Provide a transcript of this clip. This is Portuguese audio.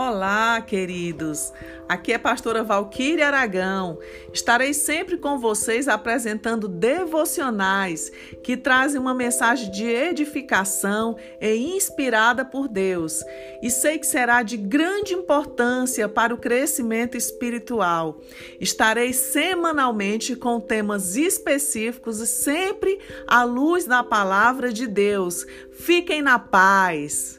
Olá, queridos. Aqui é a pastora Valquíria Aragão. Estarei sempre com vocês apresentando devocionais que trazem uma mensagem de edificação e inspirada por Deus. E sei que será de grande importância para o crescimento espiritual. Estarei semanalmente com temas específicos e sempre à luz da palavra de Deus. Fiquem na paz.